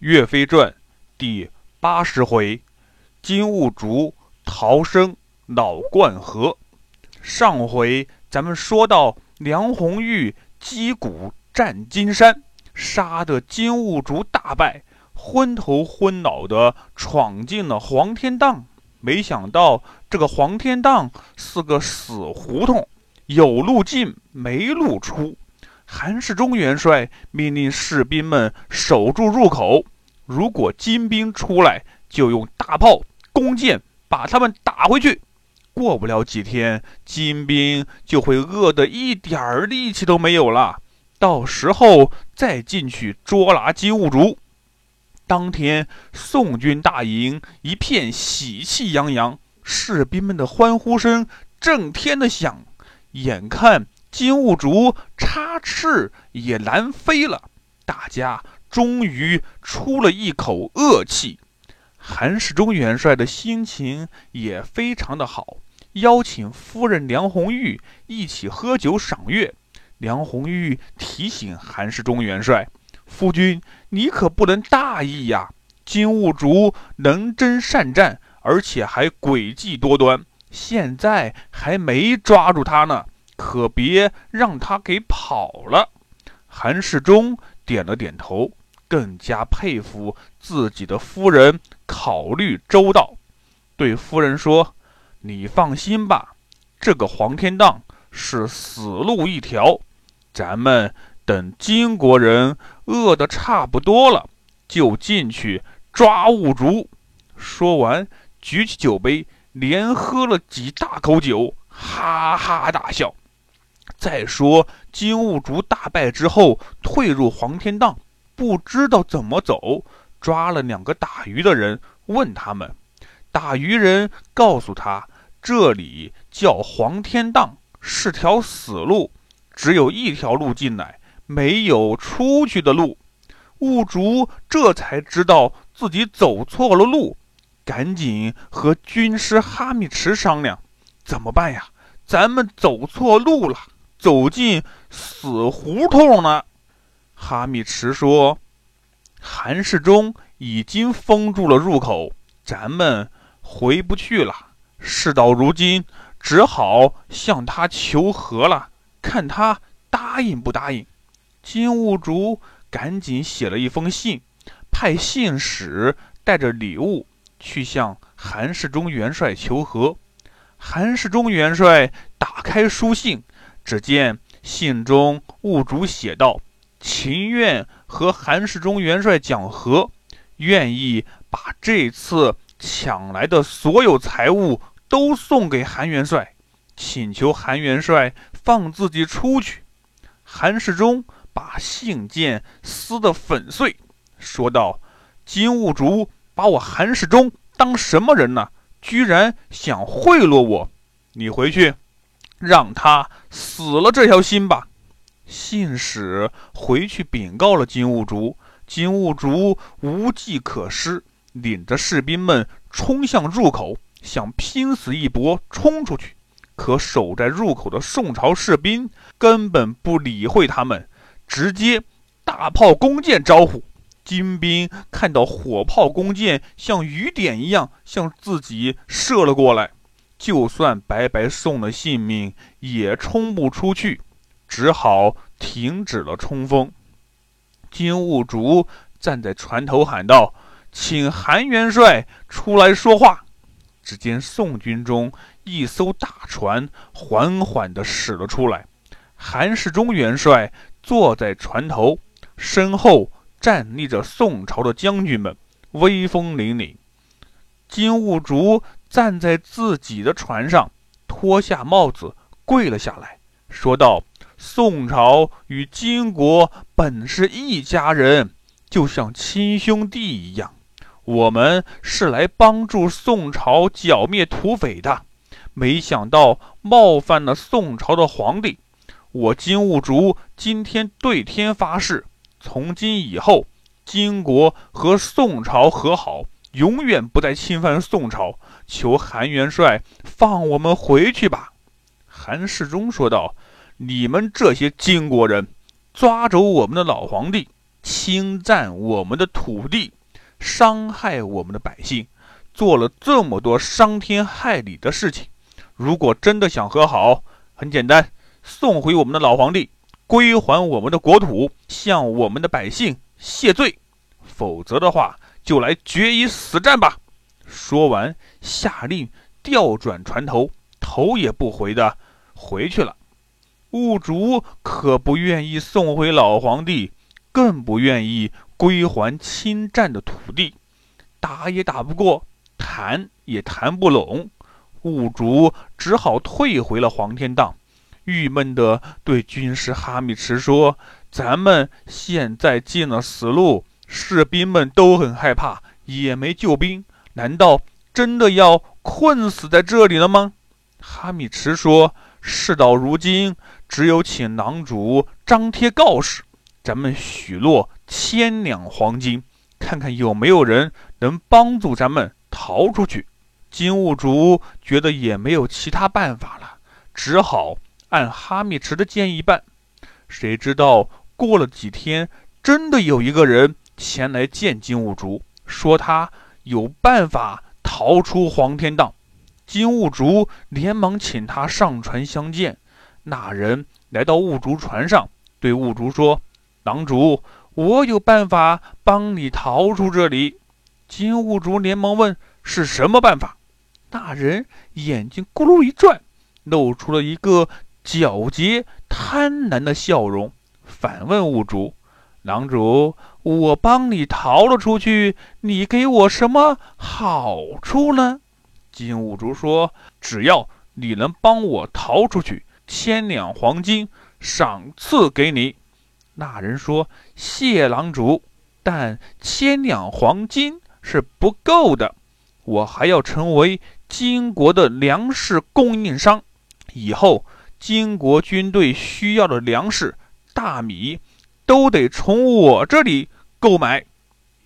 岳飞传第八十回：金兀术逃生老灌河。上回咱们说到，梁红玉击鼓战金山，杀得金兀术大败，昏头昏脑的闯进了黄天荡。没想到这个黄天荡是个死胡同，有路进没路出。韩世忠元帅命令士兵们守住入口，如果金兵出来，就用大炮、弓箭把他们打回去。过不了几天，金兵就会饿得一点儿力气都没有了，到时候再进去捉拿金兀术。当天，宋军大营一片喜气洋洋，士兵们的欢呼声震天的响，眼看。金兀术插翅也难飞了，大家终于出了一口恶气。韩世忠元帅的心情也非常的好，邀请夫人梁红玉一起喝酒赏月。梁红玉提醒韩世忠元帅：“夫君，你可不能大意呀！金兀术能征善战，而且还诡计多端，现在还没抓住他呢。”可别让他给跑了。韩世忠点了点头，更加佩服自己的夫人考虑周到，对夫人说：“你放心吧，这个黄天荡是死路一条。咱们等金国人饿得差不多了，就进去抓兀竹。”说完，举起酒杯，连喝了几大口酒，哈哈大笑。再说，金兀术大败之后，退入黄天荡，不知道怎么走，抓了两个打鱼的人，问他们，打鱼人告诉他，这里叫黄天荡，是条死路，只有一条路进来，没有出去的路。兀术这才知道自己走错了路，赶紧和军师哈密池商量，怎么办呀？咱们走错路了。走进死胡同了，哈密池说：“韩世忠已经封住了入口，咱们回不去了。事到如今，只好向他求和了，看他答应不答应。”金兀术赶紧写了一封信，派信使带着礼物去向韩世忠元帅求和。韩世忠元帅打开书信。只见信中物主写道：“情愿和韩世忠元帅讲和，愿意把这次抢来的所有财物都送给韩元帅，请求韩元帅放自己出去。”韩世忠把信件撕得粉碎，说道：“金兀术把我韩世忠当什么人呢？居然想贿赂我！你回去。”让他死了这条心吧。信使回去禀告了金兀术，金兀术无计可施，领着士兵们冲向入口，想拼死一搏冲出去。可守在入口的宋朝士兵根本不理会他们，直接大炮弓箭招呼。金兵看到火炮弓箭像雨点一样向自己射了过来。就算白白送了性命，也冲不出去，只好停止了冲锋。金兀术站在船头喊道：“请韩元帅出来说话。”只见宋军中一艘大船缓缓地驶了出来，韩世忠元帅坐在船头，身后站立着宋朝的将军们，威风凛凛。金兀术。站在自己的船上，脱下帽子，跪了下来，说道：“宋朝与金国本是一家人，就像亲兄弟一样。我们是来帮助宋朝剿灭土匪的，没想到冒犯了宋朝的皇帝。我金兀术今天对天发誓，从今以后，金国和宋朝和好。”永远不再侵犯宋朝，求韩元帅放我们回去吧。”韩世忠说道，“你们这些金国人，抓走我们的老皇帝，侵占我们的土地，伤害我们的百姓，做了这么多伤天害理的事情。如果真的想和好，很简单，送回我们的老皇帝，归还我们的国土，向我们的百姓谢罪。否则的话，就来决一死战吧。说完，下令调转船头，头也不回的回去了。兀竹可不愿意送回老皇帝，更不愿意归还侵占的土地，打也打不过，谈也谈不拢。兀竹只好退回了黄天荡，郁闷地对军师哈密池说：“咱们现在进了死路，士兵们都很害怕，也没救兵，难道真的要困死在这里了吗？”哈密池说：“事到如今，只有请囊主张贴告示，咱们许诺千两黄金，看看有没有人能帮助咱们逃出去。”金兀术觉得也没有其他办法了，只好按哈密池的建议办。谁知道过了几天，真的有一个人前来见金兀术，说他有办法逃出黄天荡。金兀术连忙请他上船相见。那人来到兀术船上，对兀术说：“狼主，我有办法帮你逃出这里。”金兀术连忙问：“是什么办法？”那人眼睛咕噜一转，露出了一个皎洁贪婪的笑容，反问兀竹：“狼主，我帮你逃了出去，你给我什么好处呢？”金兀术说：“只要你能帮我逃出去，千两黄金赏赐给你。”那人说：“谢狼主，但千两黄金是不够的，我还要成为。”金国的粮食供应商，以后金国军队需要的粮食、大米，都得从我这里购买。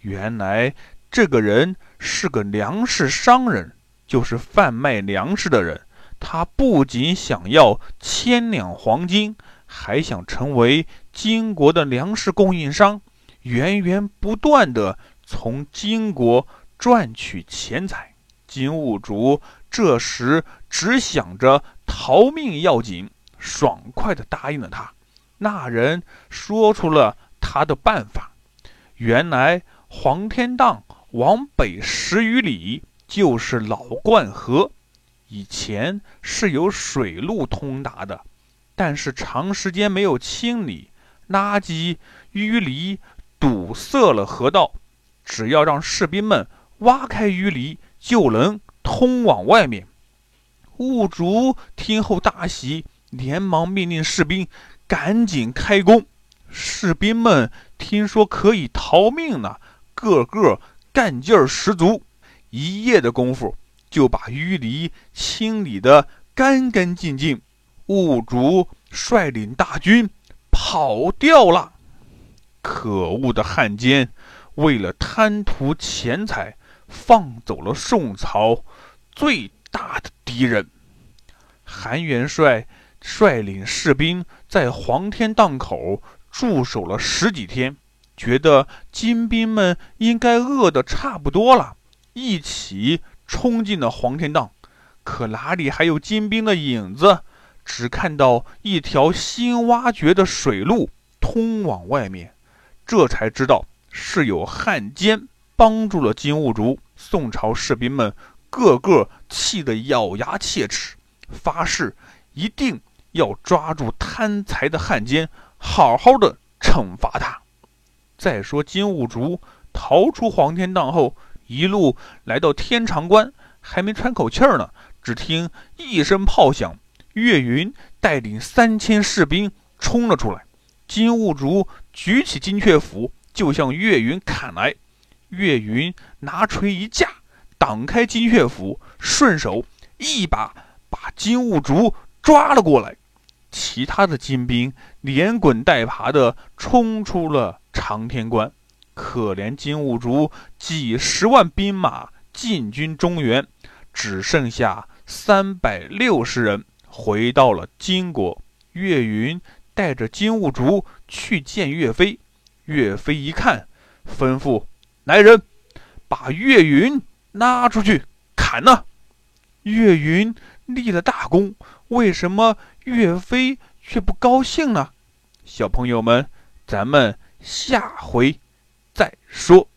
原来这个人是个粮食商人，就是贩卖粮食的人。他不仅想要千两黄金，还想成为金国的粮食供应商，源源不断的从金国赚取钱财。金兀术这时只想着逃命要紧，爽快的答应了他。那人说出了他的办法：原来黄天荡往北十余里就是老灌河，以前是有水路通达的，但是长时间没有清理，垃圾淤泥堵塞了河道。只要让士兵们挖开淤泥。就能通往外面。兀竹听后大喜，连忙命令士兵赶紧开工。士兵们听说可以逃命了，个个干劲儿十足。一夜的功夫，就把淤泥清理得干干净净。兀竹率领大军跑掉了。可恶的汉奸，为了贪图钱财。放走了宋朝最大的敌人。韩元帅率领士兵在黄天荡口驻守了十几天，觉得金兵们应该饿得差不多了，一起冲进了黄天荡。可哪里还有金兵的影子？只看到一条新挖掘的水路通往外面，这才知道是有汉奸帮助了金兀术。宋朝士兵们个个气得咬牙切齿，发誓一定要抓住贪财的汉奸，好好的惩罚他。再说金兀术逃出黄天荡后，一路来到天长关，还没喘口气儿呢，只听一声炮响，岳云带领三千士兵冲了出来。金兀术举起金雀斧，就向岳云砍来。岳云拿锤一架，挡开金雀斧，顺手一把把金兀术抓了过来。其他的金兵连滚带爬的冲出了长天关。可怜金兀术几十万兵马进军中原，只剩下三百六十人回到了金国。岳云带着金兀术去见岳飞，岳飞一看，吩咐来人把岳云拉出去砍了。岳云立了大功，为什么岳飞却不高兴了？小朋友们，咱们下回再说。